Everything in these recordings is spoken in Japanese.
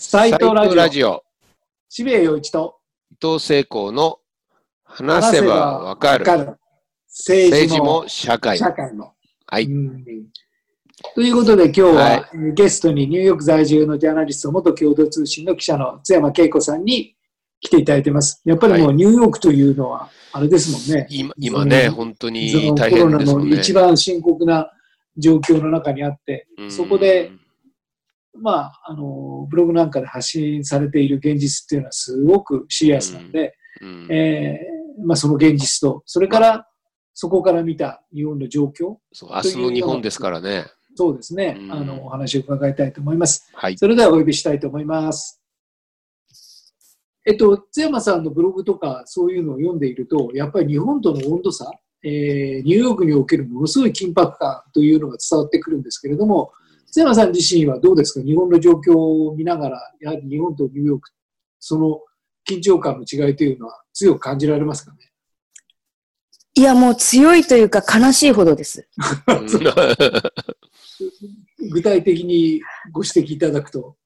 斎藤ラジオ。ラジオ渋谷陽一と伊藤聖光の話せばわかる政治も政治も社会社会も。はい、うんということで今日は、はいえーゲストにニューヨーク在住のジャーナリスト、元共同通信の記者の津山恵子さんに来ていただいてます。やっぱりもはうニューヨークというのは、あれですもんね。今今ね、本当そに大変ですもんね。の一番深刻な状況の中にあって、うんそこで、まあ、あの、ブログなんかで発信されている現実っていうのはすごくシリアスなんで、うんえーまあ、その現実と、それから、そこから見た日本の状況、そう明日の日本ですからね。そうですね、うんあの、お話を伺いたいと思います。はい。それではお呼びしたいと思います。えっと、津山さんのブログとかそういうのを読んでいると、やっぱり日本との温度差、えーニューヨークにおけるものすごい緊迫感というのが伝わってくるんですけれども、津山さん自身はどうですか？日本の状況を見ながら、やはり日本とニューヨーク、その緊張感の違いというのは強く感じられますかね？いや、もう強いというか悲しいほどです。具体的にご指摘いただくと。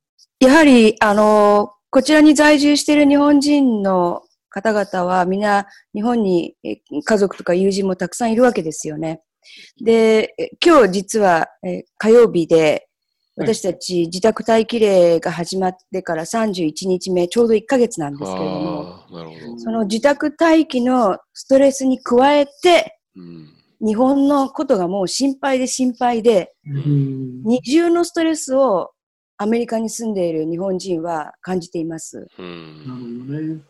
やはり、あの、こちらに在住している日本人の方々は、みんな日本にえ家族とか友人もたくさんいるわけですよね。で、え今日実はえ火曜日で、私たち自宅待機令が始まってから31日目、ちょうど1ヶ月なんですけれども、ど。その自宅待機のストレスに加えて、うん日本のことがもう心配で心配で、うん二重のストレスをアメリカに住んでいる日本人は感じています。うなるんほどね。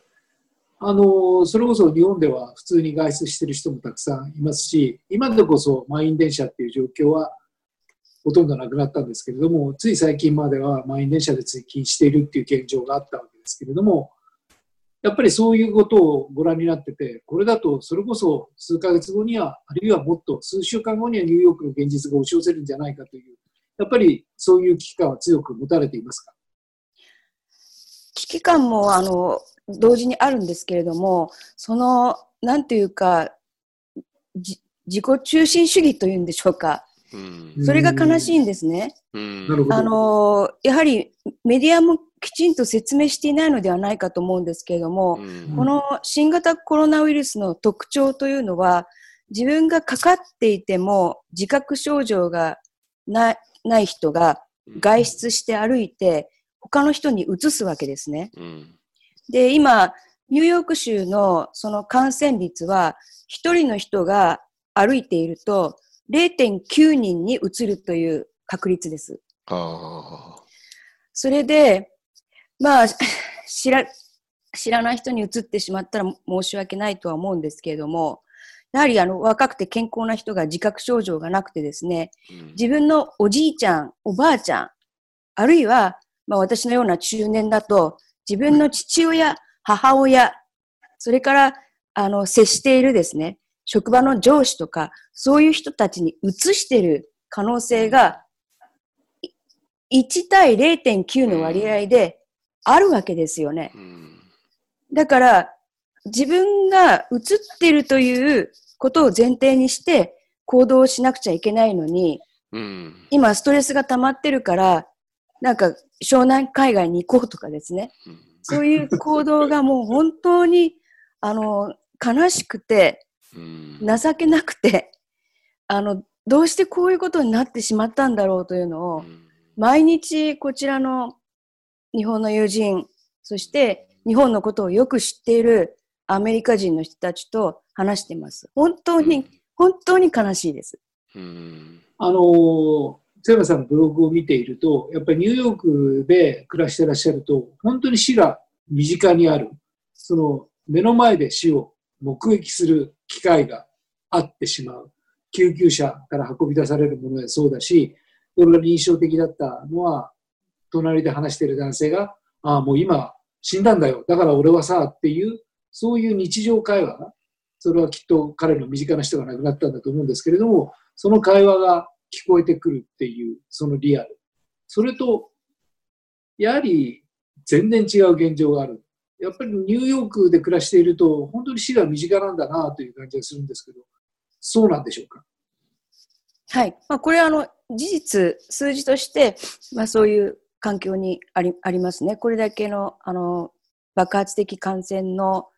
あの、それこそ日本では普通に外出してる人もたくさんいますし、今でこそ満員電車っていう状況はほとんどなくなったんですけれども、つい最近までは満員電車で通勤しているっていう現状があったわけですけれども、やっぱりそういうことをご覧になってて、これだとそれこそ数ヶ月後には、あるいはもっと数週間後にはニューヨークの現実が押し寄せるんじゃないかという、やっぱりそういう危機感は強く持たれていますか？危機感もあの同時にあるんですけれども、その、なんていうか、じ自己中心主義というんでしょうか。うんそれが悲しいんですね。うんなるほど。あの、やはりメディアもきちんと説明していないのではないかと思うんですけれども、うんこの新型コロナウイルスの特徴というのは、自分がかかっていても自覚症状がないない人が外出して歩いて、他の人に移すわけですね。うんで、今、ニューヨーク州のその感染率は、一人の人が歩いていると、0.9人に移るという確率です。あそれで、まあ、知ら、知らない人に移ってしまったら申し訳ないとは思うんですけれども、やはりあの若くて健康な人が自覚症状がなくてですね、自分のおじいちゃん、おばあちゃん、あるいは、まあ、私のような中年だと、自分の父親、母親、それからあの接しているですね、職場の上司とか、そういう人たちに移している可能性が、い1対0.9の割合であるわけですよね。うんだから、自分が移ってるということを前提にして行動しなくちゃいけないのに、うん今ストレスが溜まってるから、なんか湘南海外に行こうとかですね。うんそういう行動がもう本当に、あの、悲しくて、うん情けなくて、あの、どうしてこういうことになってしまったんだろうというのを、うん毎日こちらの日本の友人、そして日本のことをよく知っているアメリカ人の人たちと話しています。本当に、本当に悲しいです。うんあの、津山さんのブログを見ていると、やっぱりニューヨークで暮らしてらっしゃると、本当に死が身近にある、その目の前で死を目撃する機会があってしまう。救急車から運び出されるものやそうだし、それが印象的だったのは、隣で話している男性が、ああ、もう今死んだんだよ。だから俺はさ、っていう、そういう日常会話が、それはきっと彼の身近な人が亡くなったんだと思うんですけれども、その会話が聞こえてくるっていう、そのリアル。それと、やはり全然違う現状がある。やっぱりニューヨークで暮らしていると、本当に死が身近なんだなという感じがするんですけど、そうなんでしょうか？はい。まあ、これはあの、事実、数字として、まあそういう環境にありありますね。これだけのあの爆発的感染の、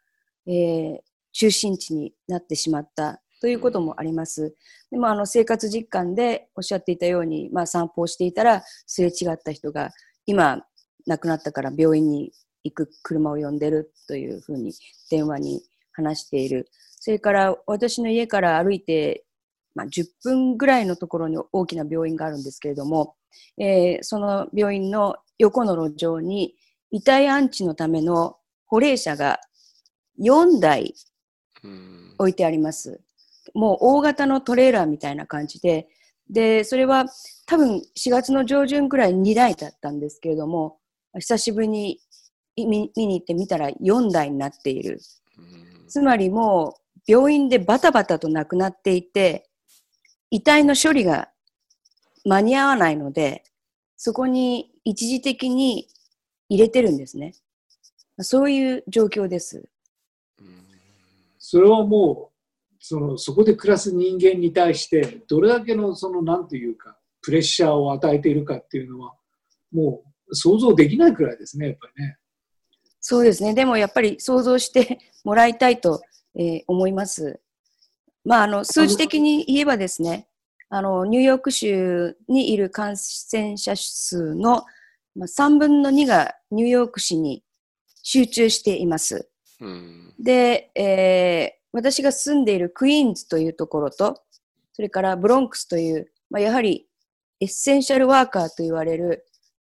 えー中心地になってしまったということもあります。でもあの生活実感でおっしゃっていたように、まあ、散歩をしていたらすれ違った人が今亡くなったから病院に行く車を呼んでるというふうに電話に話している。それから私の家から歩いて、まあ、10分ぐらいのところに大きな病院があるんですけれども、えーその病院の横の路上に遺体安置のための保冷車が4台うん置いてあります。もう大型のトレーラーみたいな感じで、で、それは多分4月の上旬くらい2台だったんですけれども、久しぶりに見見に行ってみたら4台になっている。うんつまりもう病院でバタバタと亡くなっていて、遺体の処理が間に合わないので、そこに一時的に入れてるんですね。そういう状況です。うんそれはもうそのそこで暮らす人間に対してどれだけのそのなんというかプレッシャーを与えているかっていうのはもう想像できないくらいですねやっぱりね。そうですね。でもやっぱり想像してもらいたいと、えー思います。まあ、あの、数字的に言えばですね、あの、ニューヨーク州にいる感染者数の、まあ、3分の2がニューヨーク市に集中しています。うんで、えー私が住んでいるクイーンズというところと、それからブロンクスという、まあ、やはりエッセンシャルワーカーと言われる、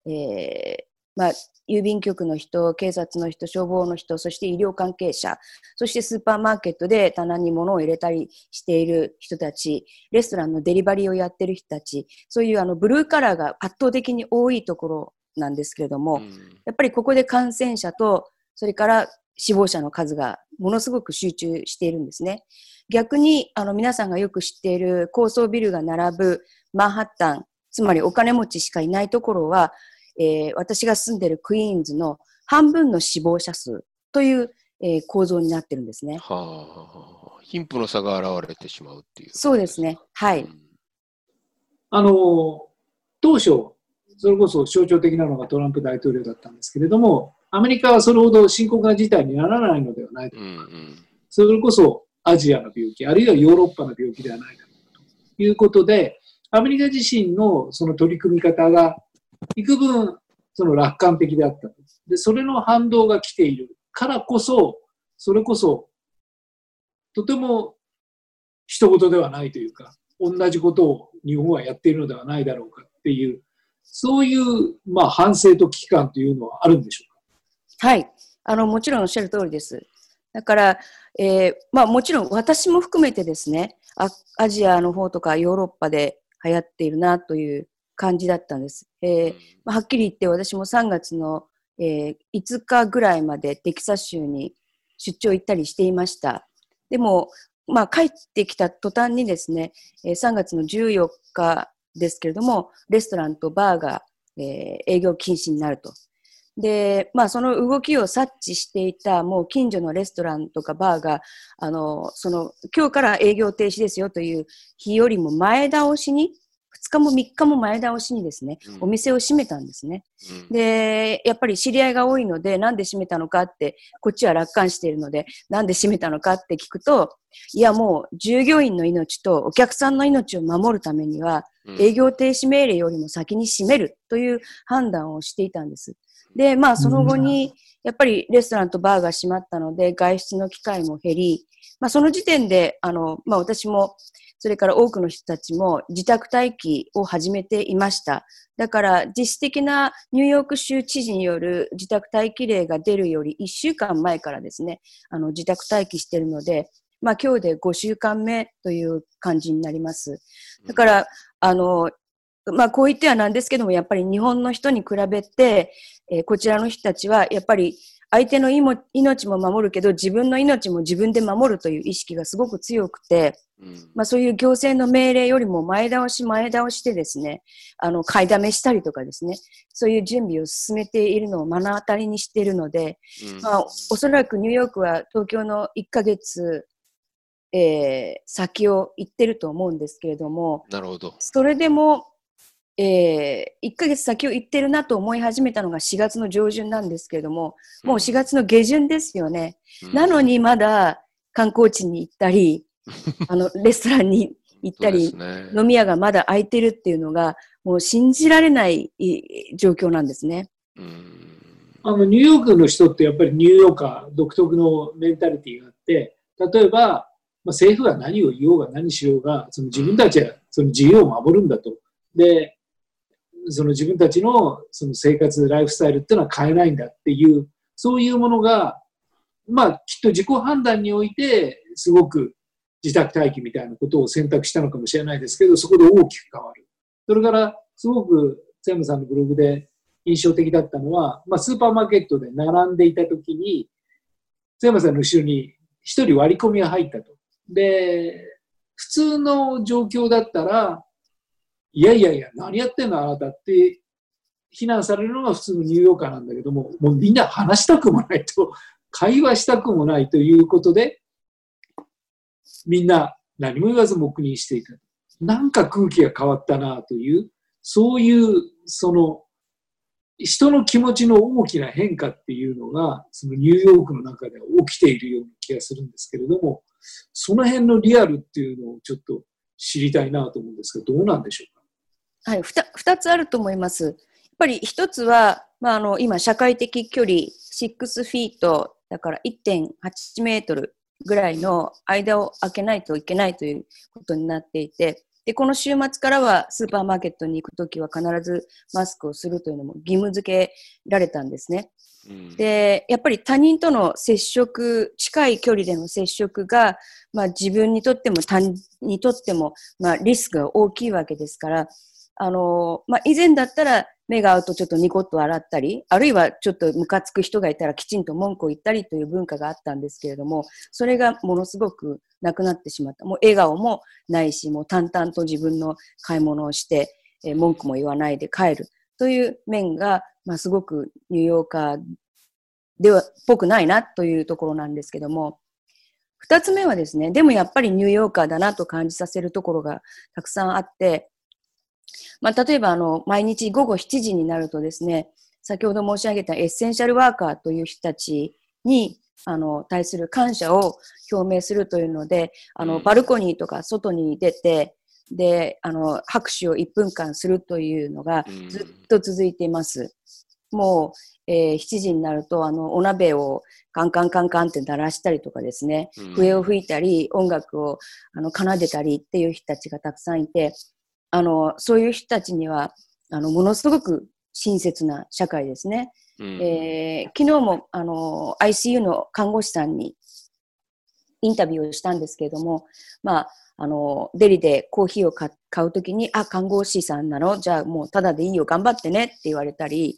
えーまあ、郵便局の人、警察の人、消防の人、そして医療関係者、そしてスーパーマーケットで棚に物を入れたりしている人たち、レストランのデリバリーをやっている人たち、そういうあのブルーカラーが圧倒的に多いところなんですけれども、うん。やっぱりここで感染者と、それから死亡者の数がものすごく集中しているんですね。逆にあの皆さんがよく知っている高層ビルが並ぶマンハッタン、つまりお金持ちしかいないところは、えー私が住んでいるクイーンズの半分の死亡者数という、えー構造になってるんですね。はあ、貧富の差が現れてしまうっていう。そうですね。はい。うんあの当初それこそ象徴的なのがトランプ大統領だったんですけれどもアメリカはそれほど深刻な事態にならないのではないかうんうんそれこそアジアの病気、あるいはヨーロッパの病気ではないだろうということで、アメリカ自身のその取り組み方が幾分その楽観的であったと。で、それの反動が来ているからこそ、それこそとても人事ではないというか、同じことを日本はやっているのではないだろうかっていう、そういう、まあ、反省と危機感というのはあるんでしょうか？はい。あの、もちろんおっしゃる通りです。だから、えーまあもちろん私も含めてですね、あアジアの方とかヨーロッパで流行っているなという感じだったんです。えーまあはっきり言って私も3月の、えー5日ぐらいまでテキサス州に出張行ったりしていました。でも、まあ帰ってきた途端にですね、えー3月の14日ですけれども、レストランとバーが、えー営業禁止になると。で、まあその動きを察知していたもう近所のレストランとかバーが、あの、その今日から営業停止ですよという日よりも前倒しに、2日も3日も前倒しにですね、うんお店を閉めたんですね。うんで、やっぱり知り合いが多いので、なんで閉めたのかって、こっちは楽観しているので、なんで閉めたのかって聞くと、いやもう従業員の命とお客さんの命を守るためには、うん営業停止命令よりも先に閉めるという判断をしていたんです。で、まあその後に、やっぱりレストランとバーが閉まったので、外出の機会も減り、まあその時点で、あの、まあ私も、それから多くの人たちも自宅待機を始めていました。だから実質的なニューヨーク州知事による自宅待機令が出るより1週間前からですね、あの自宅待機しているので、まあ今日で5週間目という感じになります。だから、あの、まあこう言ってはなんですけども、やっぱり日本の人に比べて、えーこちらの人たちはやっぱり相手のいも命も守るけど自分の命も自分で守るという意識がすごく強くて、うんまあ、そういう行政の命令よりも前倒し前倒しでですね、あの、買いだめしたりとかですね、そういう準備を進めているのを目の当たりにしているので、うんまあ、おそらくニューヨークは東京の1ヶ月、えー先を行ってると思うんですけれども、なるほど。それでもえー、1ヶ月先を行ってるなと思い始めたのが4月の上旬なんですけれども、もう4月の下旬ですよね。うんなのにまだ観光地に行ったり、あの、レストランに行ったり、ね飲み屋がまだ開いてるっていうのが、もう信じられないい状況なんですね。うんあのニューヨークの人ってやっぱりニューヨーカー独特のメンタリティがあって、例えば、まあ、政府が何を言おうが何しようが、その自分たちはその自由を守るんだと。で、その自分たちのその生活、ライフスタイルっていうのは変えないんだっていう、そういうものが、まあ、きっと自己判断において、すごく自宅待機みたいなことを選択したのかもしれないですけど、そこで大きく変わる。それから、すごく、セムさんのブログで印象的だったのは、まあ、スーパーマーケットで並んでいたときに、津山さんの後ろに一人割り込みが入ったと。で、普通の状況だったら、いやいやいや、何やってんのあなたって非難されるのが普通のニューヨーカーなんだけども、もうみんな話したくもないと、会話したくもないということで、みんな何も言わず黙認していた。なんか空気が変わったなという、そういう、その、人の気持ちの大きな変化っていうのが、そのニューヨークの中では起きているような気がするんですけれども、その辺のリアルっていうのをちょっと知りたいなと思うんですが、どうなんでしょう。はい、二つあると思います。やっぱり一つは、まあ、あの、今、社会的距離、6フィート、だから1.8メートルぐらいの間を空けないといけないということになっていて、で、この週末からはスーパーマーケットに行くときは必ずマスクをするというのも義務付けられたんですね。うんで、やっぱり他人との接触、近い距離での接触が、まあ自分にとっても他人にとっても、まあリスクが大きいわけですから、あの、まあ以前だったら目が合うとちょっとニコッと笑ったり、あるいはちょっとムカつく人がいたらきちんと文句を言ったりという文化があったんですけれども、それがものすごくなくなってしまった。もう笑顔もないし、もう淡々と自分の買い物をして、えー文句も言わないで帰るという面が、まあすごくニューヨーカーでは、っぽくないなというところなんですけども、二つ目はですね、でもやっぱりニューヨーカーだなと感じさせるところがたくさんあって、まあ、例えばあの、毎日午後7時になるとですね、先ほど申し上げたエッセンシャルワーカーという人たちに、あの、対する感謝を表明するというので、あの、うんバルコニーとか外に出て、で、あの、拍手を1分間するというのがうんずっと続いています。もう、えー7時になると、あの、お鍋をカンカンカンカンって鳴らしたりとかですね、うん笛を吹いたり、音楽をあの奏でたりっていう人たちがたくさんいて、あの、そういう人たちには、あの、ものすごく親切な社会ですね。うんえー昨日も、あの、ICU の看護師さんにインタビューをしたんですけれども、まあ、あの、デリでコーヒーを買買うときに、あ、看護師さんなの？じゃあもうただでいいよ、頑張ってねって言われたり、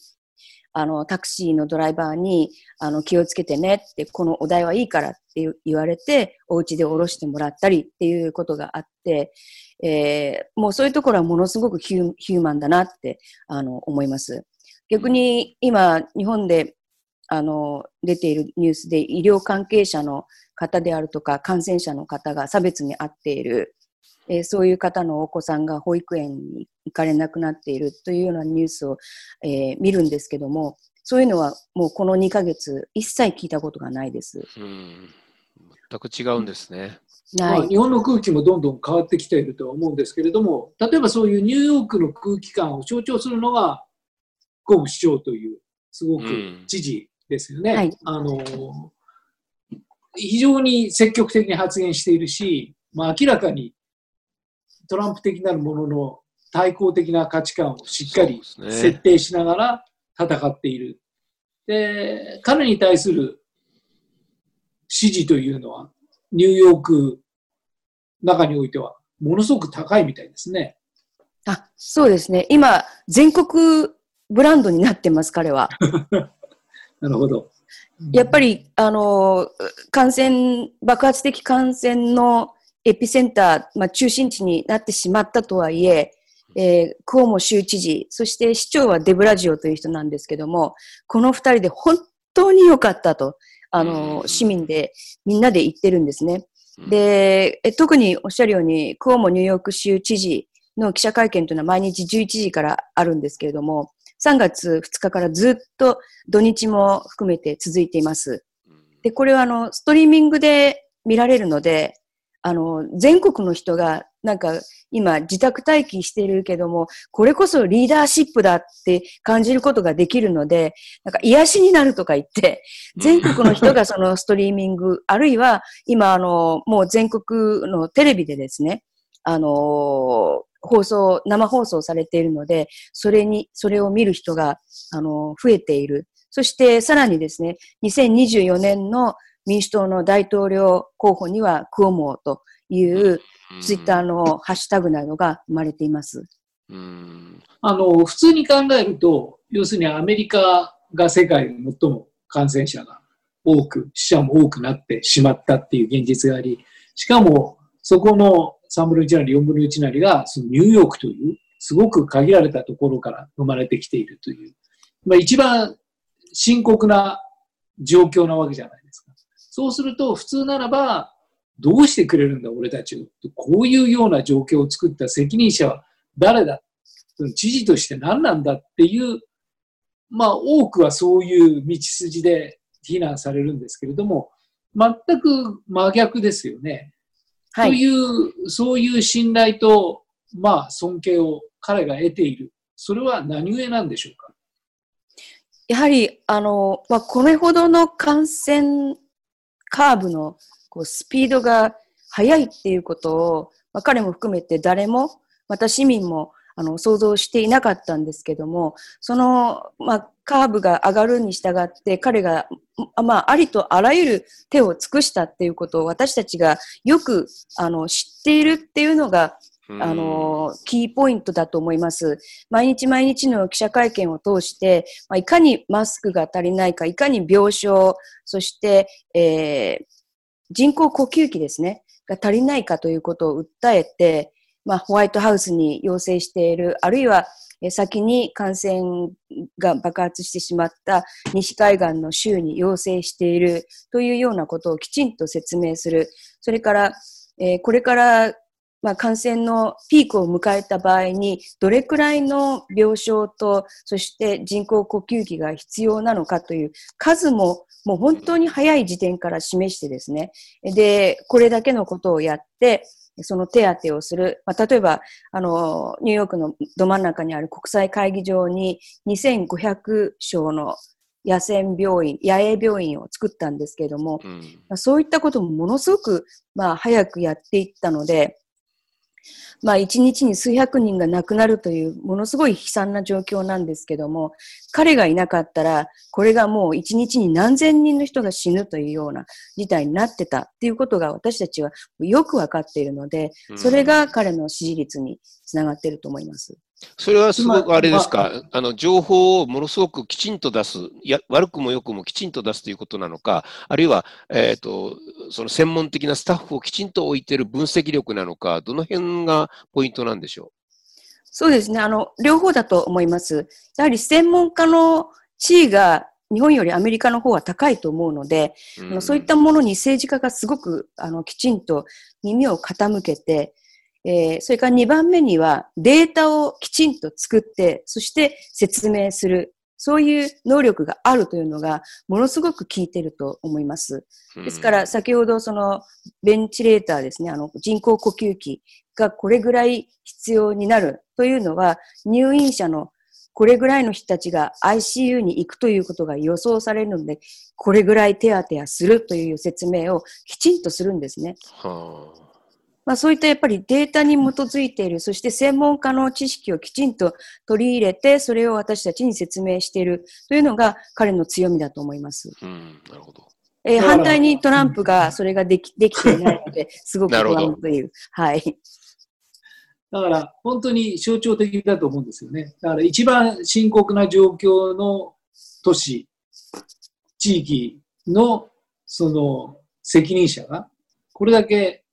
あの、タクシーのドライバーに、あの、気をつけてねって、このお題はいいからって言われて、お家で降ろしてもらったりっていうことがあって、えーもうそういうところはものすごくヒューヒューマンだなって、あの、思います。逆に今、日本で、あの、出ているニュースで医療関係者の方であるとか、感染者の方が差別に遭っている、えーそういう方のお子さんが保育園に行かれなくなっているというようなニュースを、えー見るんですけども、そういうのはもうこの2ヶ月一切聞いたことがないです。うん全く違うんですね。ない。まあ、日本の空気もどんどん変わってきているとは思うんですけれども、例えばそういうニューヨークの空気感を象徴するのが、ゴム市長という、すごくうん知事ですよね。はいあの非常に積極的に発言しているし、まあ、明らかにトランプ的なるものの対抗的な価値観をしっかり設定しながら戦っている。で、彼に対する支持というのは、ニューヨーク中においては、ものすごく高いみたいですね。あ、そうですね。今、全国ブランドになってます、彼は。なるほど。やっぱり、あの、感染、爆発的感染のエピセンター、まあ、中心地になってしまったとはいえ、えークオモ州知事、そして市長はデブラジオという人なんですけども、この二人で本当に良かったと、あの、うん市民でみんなで言ってるんですね。うん、で、え特におっしゃるように、クオモニューヨーク州知事の記者会見というのは毎日11時からあるんですけれども、3月2日からずっと土日も含めて続いています。で、これはあの、ストリーミングで見られるので、あの、全国の人がなんか今自宅待機してるけども、これこそリーダーシップだって感じることができるので、なんか癒しになるとか言って、全国の人がそのストリーミング、あるいは今あの、もう全国のテレビでですね、あの放送、生放送されているので、それに、それを見る人が、あの増えている。そしてさらにですね、2024年の民主党の大統領候補にはクオモーというツイッターのハッシュタグなどが生まれています。うん。あの、普通に考えると、要するにアメリカが世界で最も感染者が多く、死者も多くなってしまったっていう現実があり、しかも、そこの3分の1なり4分の1なりが、そのニューヨークという、すごく限られたところから生まれてきているという、まあ一番深刻な状況なわけじゃないですか。そうすると、普通ならば、どうしてくれるんだ、俺たちを。こういうような状況を作った責任者は誰だ？知事として何なんだっていう、まあ多くはそういう道筋で非難されるんですけれども、全く真逆ですよね。とはい。いう、そういう信頼と、まあ尊敬を彼が得ている。それは何故なんでしょうか？やはり、あの、まあ、これほどの感染カーブのこうスピードが速いっていうことを、まあ、彼も含めて誰も、また市民もあの想像していなかったんですけども、その、まあ、カーブが上がるに従って、彼が、まあ、ありとあらゆる手を尽くしたっていうことを私たちがよくあの知っているっていうのが、あの、キーポイントだと思います。毎日毎日の記者会見を通して、まあ、いかにマスクが足りないか、いかに病床、そして、えー人工呼吸器ですね、が足りないかということを訴えて、まあ、ホワイトハウスに要請している、あるいは、先に感染が爆発してしまった西海岸の州に要請しているというようなことをきちんと説明する。それから、えーこれからまあ、感染のピークを迎えた場合に、どれくらいの病床と、そして人工呼吸器が必要なのかという数も、もう本当に早い時点から示してですね、で、これだけのことをやって、その手当てをする。まあ、例えば、あの、ニューヨークのど真ん中にある国際会議場に2500床の野戦病院、野営病院を作ったんですけれども、うんまあ、そういったこともものすごく、まあ、早くやっていったので、まあ、一日に数百人が亡くなるという、ものすごい悲惨な状況なんですけども、彼がいなかったら、これがもう一日に何千人の人が死ぬというような事態になってたっていうことが私たちはよくわかっているので、それが彼の支持率につながっていると思います。それはすごくあれですか、あの情報をものすごくきちんと出す、いや悪くも良くもきちんと出すということなのか、あるいは、えーと、その専門的なスタッフをきちんと置いている分析力なのか、どの辺がポイントなんでしょそうですね。あの、両方だと思います。やはり専門家の地位が日本よりアメリカの方は高いと思うので、う。あのそういったものに政治家がすごくあのきちんと耳を傾けて、えーそれから2番目にはデータをきちんと作って、そして説明する。そういう能力があるというのがものすごく効いていると思います。うんですから、先ほどそのベンチレーターですね、あの人工呼吸器がこれぐらい必要になるというのは、入院者のこれぐらいの人たちが ICU に行くということが予想されるので、これぐらい手当てやするという説明をきちんとするんですね。はあまあ、そういったやっぱりデータに基づいている、そして専門家の知識をきちんと取り入れて、それを私たちに説明しているというのが彼の強みだと思います。うん、なるほど。えー反対にトランプがそれができできていないので、すごく不安という。はい。だから本当に象徴的だと思うんですよね。だから一番深刻な状況の都市、地域のその責任者がこれだけ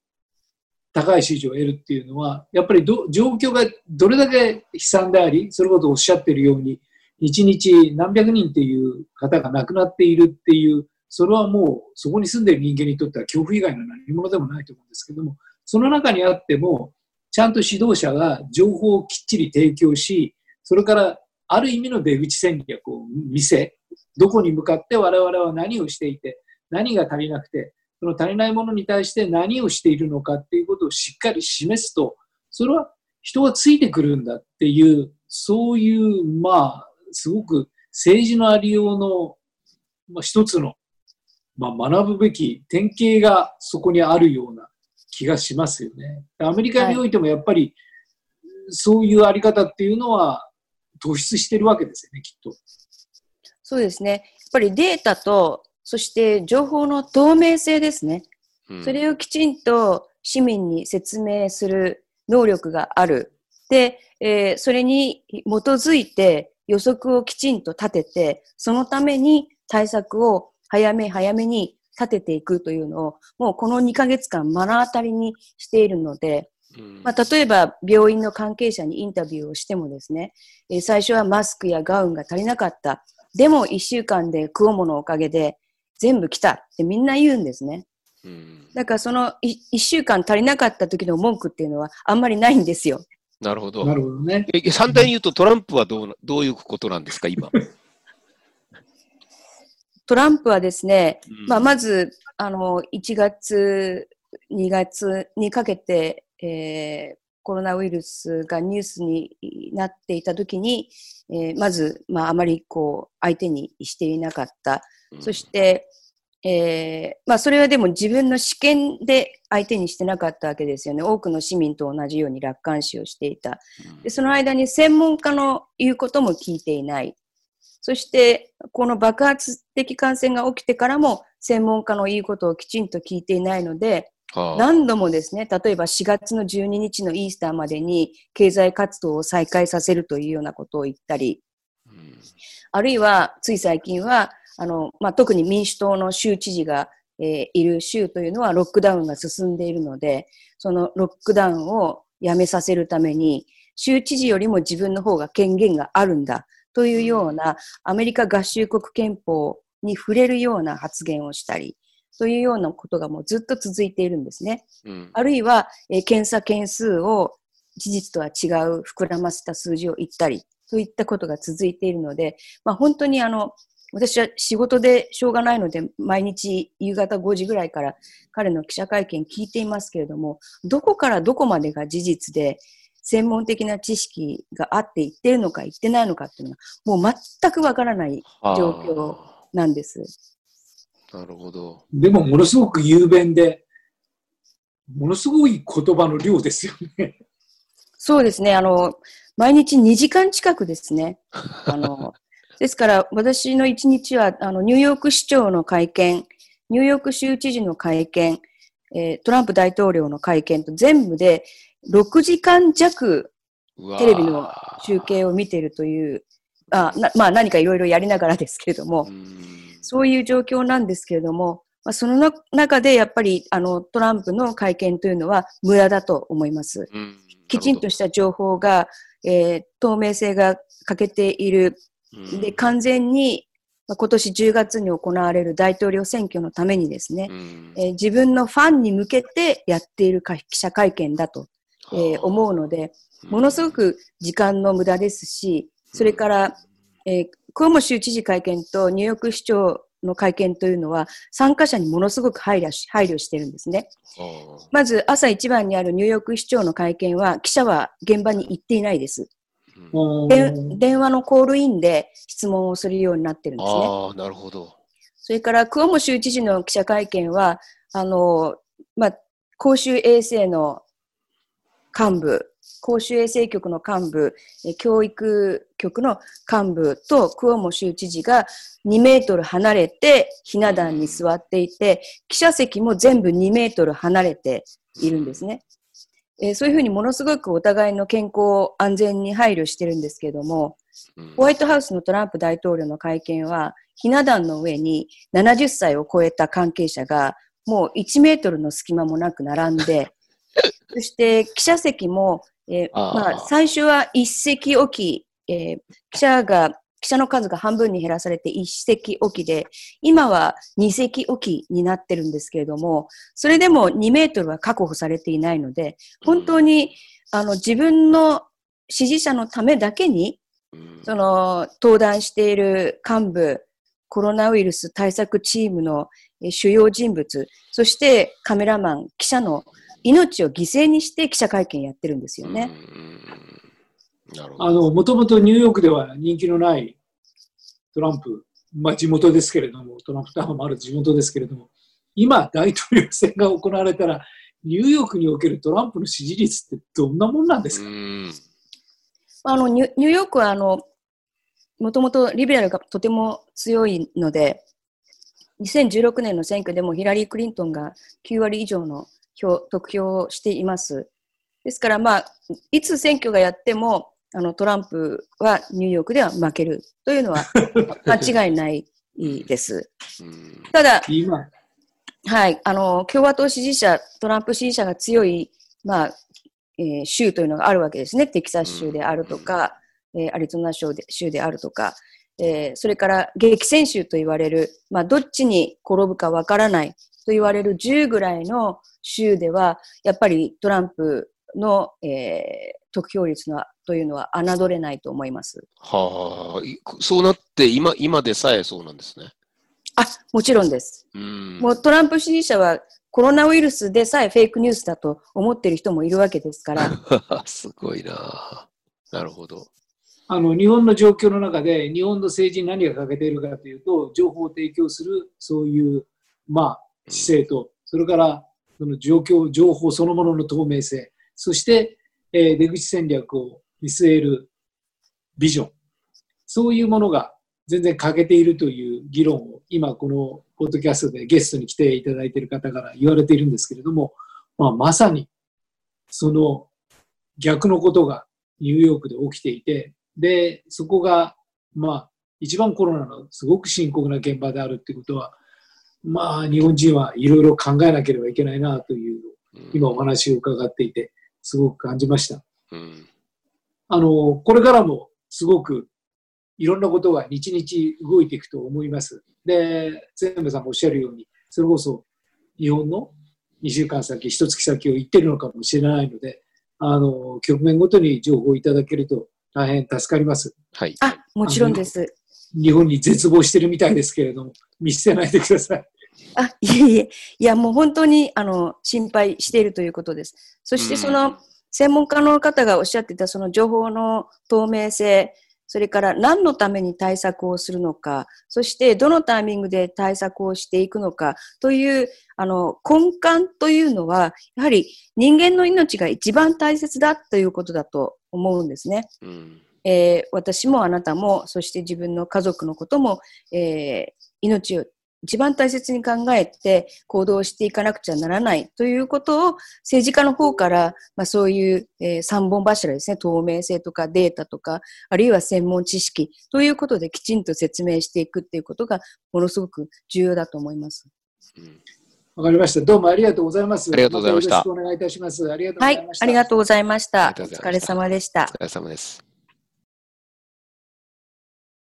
高い支持を得るっていうのは、やっぱりど状況がどれだけ悲惨であり、それこそおっしゃってるように、一日何百人っていう方が亡くなっているっていう、それはもうそこに住んでる人間にとっては恐怖以外の何物でもないと思うんですけども、その中にあっても、ちゃんと指導者が情報をきっちり提供し、それからある意味の出口戦略を見せ、どこに向かって我々は何をしていて、何が足りなくて、その足りないものに対して何をしているのかっていうことをしっかり示すと、それは人がついてくるんだっていう、そういう、まあ、すごく政治のありようの、まあ、一つの、まあ、学ぶべき典型がそこにあるような気がしますよね。アメリカにおいてもやっぱり、そういうあり方っていうのは突出してるわけですよね、きっと。そうですね。やっぱりデータと、そして情報の透明性ですね。うん、それをきちんと市民に説明する能力がある。で、えー、それに基づいて予測をきちんと立てて、そのために対策を早め早めに立てていくというのを、もうこの2ヶ月間目の当たりにしているので、まあ、例えば病院の関係者にインタビューをしてもですね、えー、最初はマスクやガウンが足りなかった。でも1週間でクオモのおかげで全部来たってみんな言うんですね。だからその 1, 週間足りなかった時の文句っていうのはあんまりないんですよ。なるほど。なるほどね。え、反対に言うとトランプはどうどういうことなんですか、今？トランプはですね、うん、まあ、まず、あの、1月、2月にかけて、えー、コロナウイルスがニュースになっていたときに、えー、まず、まあ、あまりこう、相手にしていなかった。うん、そして、えー、まあ、それはでも自分の試験で相手にしてなかったわけですよね。多くの市民と同じように楽観視をしていた。でその間に専門家の言うことも聞いていない。そして、この爆発的感染が起きてからも、専門家の言うことをきちんと聞いていないので、何度もですね、例えば4月の12日のイースターまでに経済活動を再開させるというようなことを言ったり、あるいはつい最近は、あのまあ、特に民主党の州知事が、えー、いる州というのはロックダウンが進んでいるので、そのロックダウンをやめさせるために、州知事よりも自分の方が権限があるんだというようなアメリカ合衆国憲法に触れるような発言をしたり、というようなことがもうずっと続いているんですね。うん、あるいは、えー、検査件数を事実とは違う膨らませた数字を言ったり、といったことが続いているので、まあ、本当にあの、私は仕事でしょうがないので、毎日夕方5時ぐらいから彼の記者会見聞いていますけれども、どこからどこまでが事実で、専門的な知識があって言ってるのか言ってないのかっていうのは、もう全くわからない状況なんです。なるほど。でも、ものすごく雄弁で、ものすごい言葉の量ですよね。そうですね。あの、毎日2時間近くですね。あの、ですから、私の一日は、あの、ニューヨーク市長の会見、ニューヨーク州知事の会見、えー、トランプ大統領の会見と全部で6時間弱テレビの中継を見ているという、あなまあ何かいろいろやりながらですけれども、そういう状況なんですけれども、まあ、その中でやっぱりあのトランプの会見というのは無駄だと思います。きちんとした情報が、えー、透明性が欠けている。で、完全に今年10月に行われる大統領選挙のためにですね、えー、自分のファンに向けてやっている記者会見だとえー、思うので、ものすごく時間の無駄ですし、それから、えー、クオモ州知事会見とニューヨーク市長の会見というのは、参加者にものすごく配慮し配慮してるんですね。まず、朝一番にあるニューヨーク市長の会見は、記者は現場に行っていないです。電話のコールインで質問をするようになってるんですね。あなるほど。それから、クオモ州知事の記者会見は、あの、まあ、公衆衛生の幹部、公衆衛生局の幹部、教育局の幹部とクオモ州知事が2メートル離れてひな壇に座っていて、記者席も全部2メートル離れているんですね。えー、そういうふうにものすごくお互いの健康安全に配慮してるんですけども、ホワイトハウスのトランプ大統領の会見は、ひな壇の上に70歳を超えた関係者がもう1メートルの隙間もなく並んで、そして記者席も、えー、まあ、最初は一席置き、えー、記者が、記者の数が半分に減らされて一席置きで、今は二席置きになってるんですけれども、それでも2メートルは確保されていないので、本当に、あの、自分の支持者のためだけに、うん。その、登壇している幹部、コロナウイルス対策チームのえー主要人物、そしてカメラマン、記者の命を犠牲にして記者会見やってるんですよね。もともとニューヨークでは人気のないトランプ、まあ地元ですけれども、トランプタウンもある地元ですけれども、今大統領選が行われたら、ニューヨークにおけるトランプの支持率ってどんなもんなんですか、うん。あのニュニューヨークはあのもともとリベラルがとても強いので、2016年の選挙でもヒラリー・クリントンが9割以上の票得票をしています。ですから、まあ、いつ選挙がやってもあのトランプはニューヨークでは負けるというのは 間違いないです。うんただ、今、はい、あの共和党支持者、トランプ支持者が強い、まあえー州というのがあるわけですね、テキサス州であるとか、えーアリゾナ州で州であるとか、えーそれから激戦州と言われる、まあ、どっちに転ぶかわからないと言われる10ぐらいの州では、やっぱりトランプの、えー得票率のというのは侮れないと思います。はあ、いそうなって今、今でさえそうなんですね。あもちろんです。うんもうトランプ支持者はコロナウイルスでさえフェイクニュースだと思っている人もいるわけですから、すごいな。なるほど。あの日本の状況の中で、日本の政治に何が欠けているかというと、情報を提供するそういう、まあ、姿勢と、それからその状況、情報そのものの透明性、そして、えー出口戦略を見据えるビジョン、そういうものが全然欠けているという議論を、今、このポッドキャストでゲストに来ていただいている方から言われているんですけれども、まあ、まさにその逆のことがニューヨークで起きていて、で、そこが、まあ、一番コロナのすごく深刻な現場であるっていうことは、まあ、日本人はいろいろ考えなければいけないなという、うん今お話を伺っていて、すごく感じました。うんあの、これからもすごくいろんなことが日々動いていくと思います。で、全部さんもおっしゃるように、それこそ日本の2週間先、1月先を言ってるのかもしれないので、あの、局面ごとに情報をいただけると大変助かります。はい。あ、もちろんです。日本に絶望してるみたいですけれども、見捨てないでください。あ、いえいえ。いや、もう本当に、あの、心配しているということです。そして、その、専門家の方がおっしゃっていた、その情報の透明性、それから何のために対策をするのか、そしてどのタイミングで対策をしていくのかという、あの、根幹というのは、やはり人間の命が一番大切だということだと思うんですね。うんえー私もあなたも、そして自分の家族のことも、えー命を一番大切に考えて行動していかなくちゃならないということを政治家の方から、まあ、そういう、えー三本柱ですね、透明性とかデータとか、あるいは専門知識ということできちんと説明していくっていうことがものすごく重要だと思います。うんわかりました。どうもありがとうございます。ありがとうございましたよろしくお願いいたします。ありがとうごはいざいまし、た。ありがとうございました。あお疲れ様でしたお。疲れ様です。